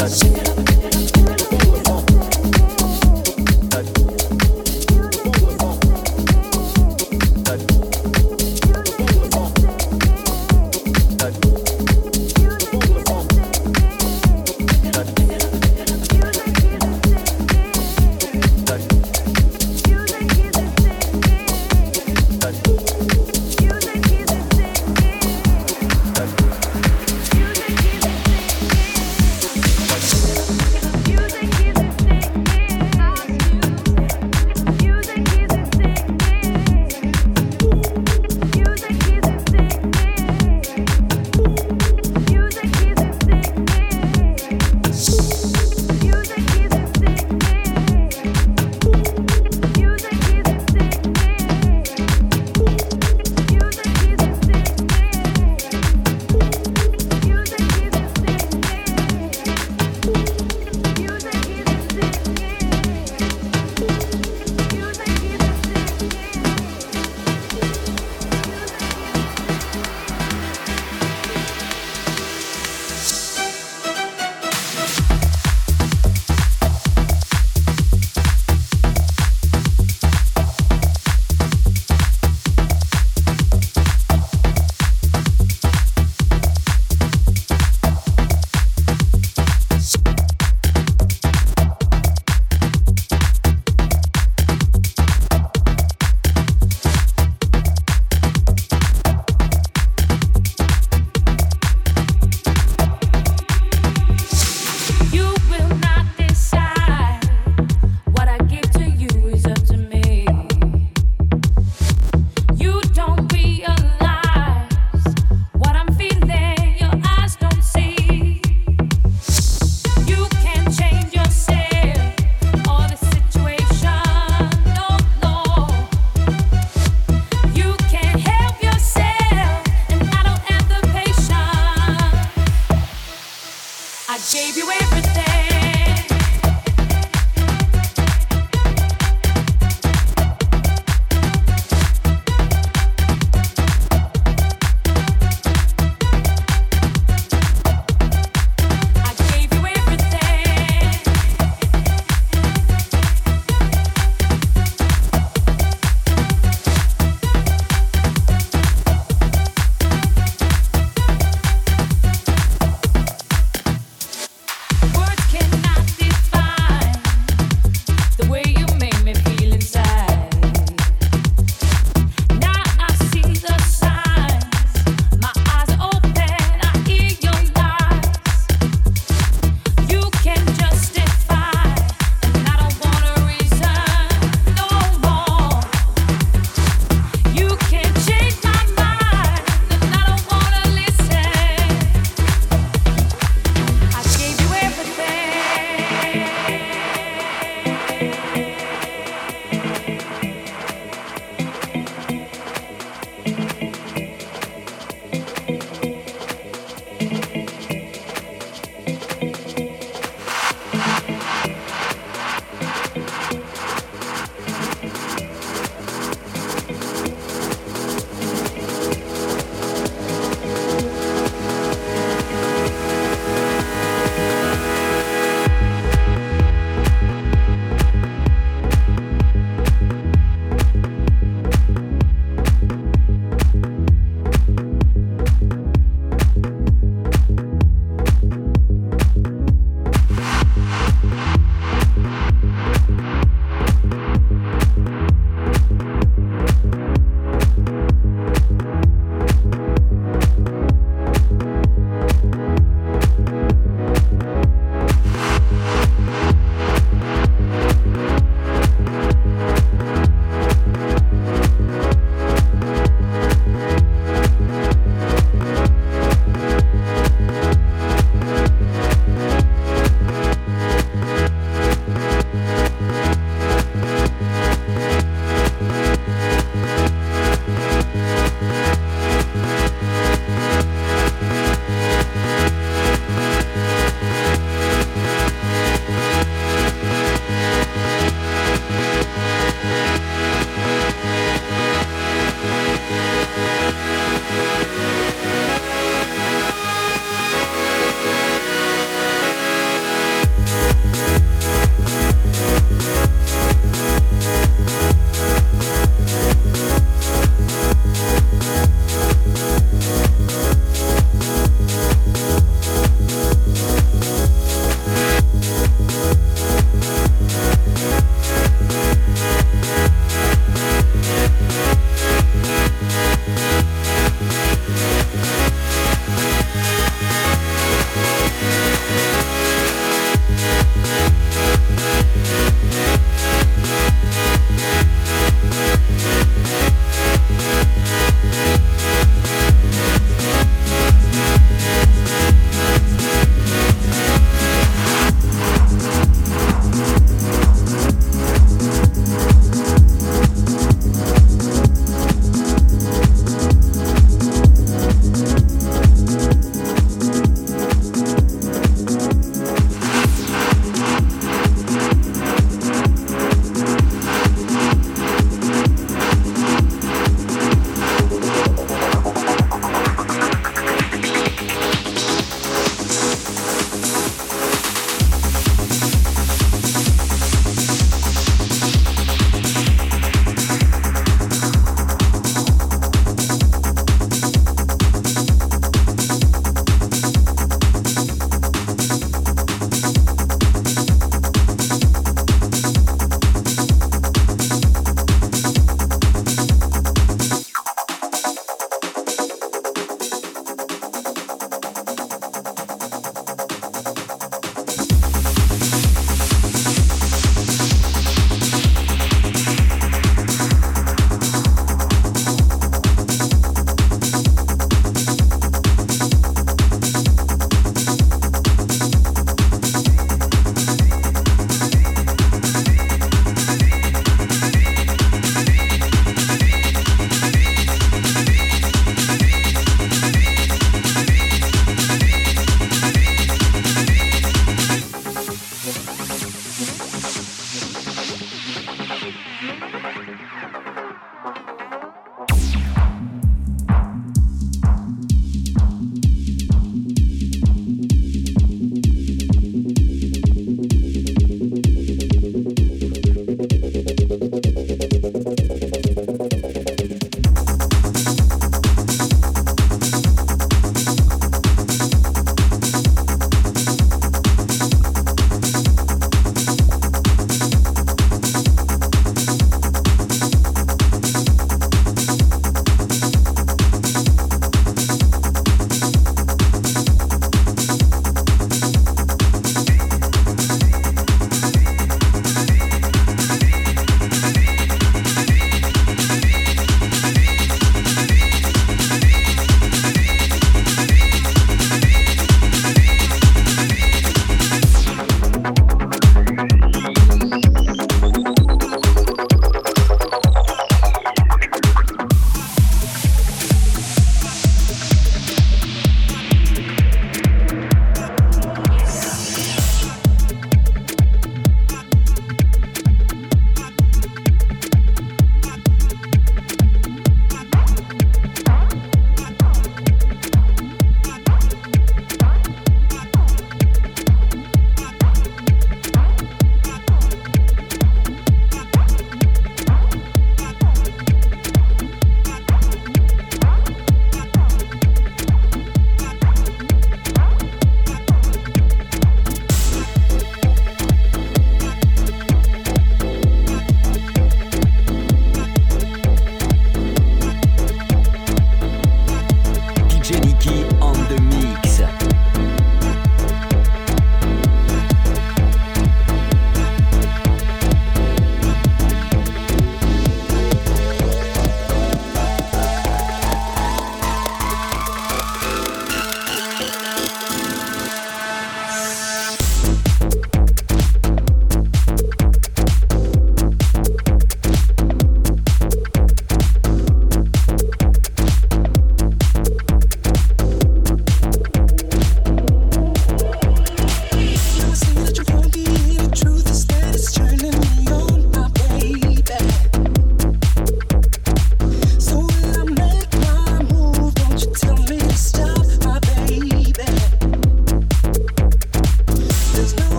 touch.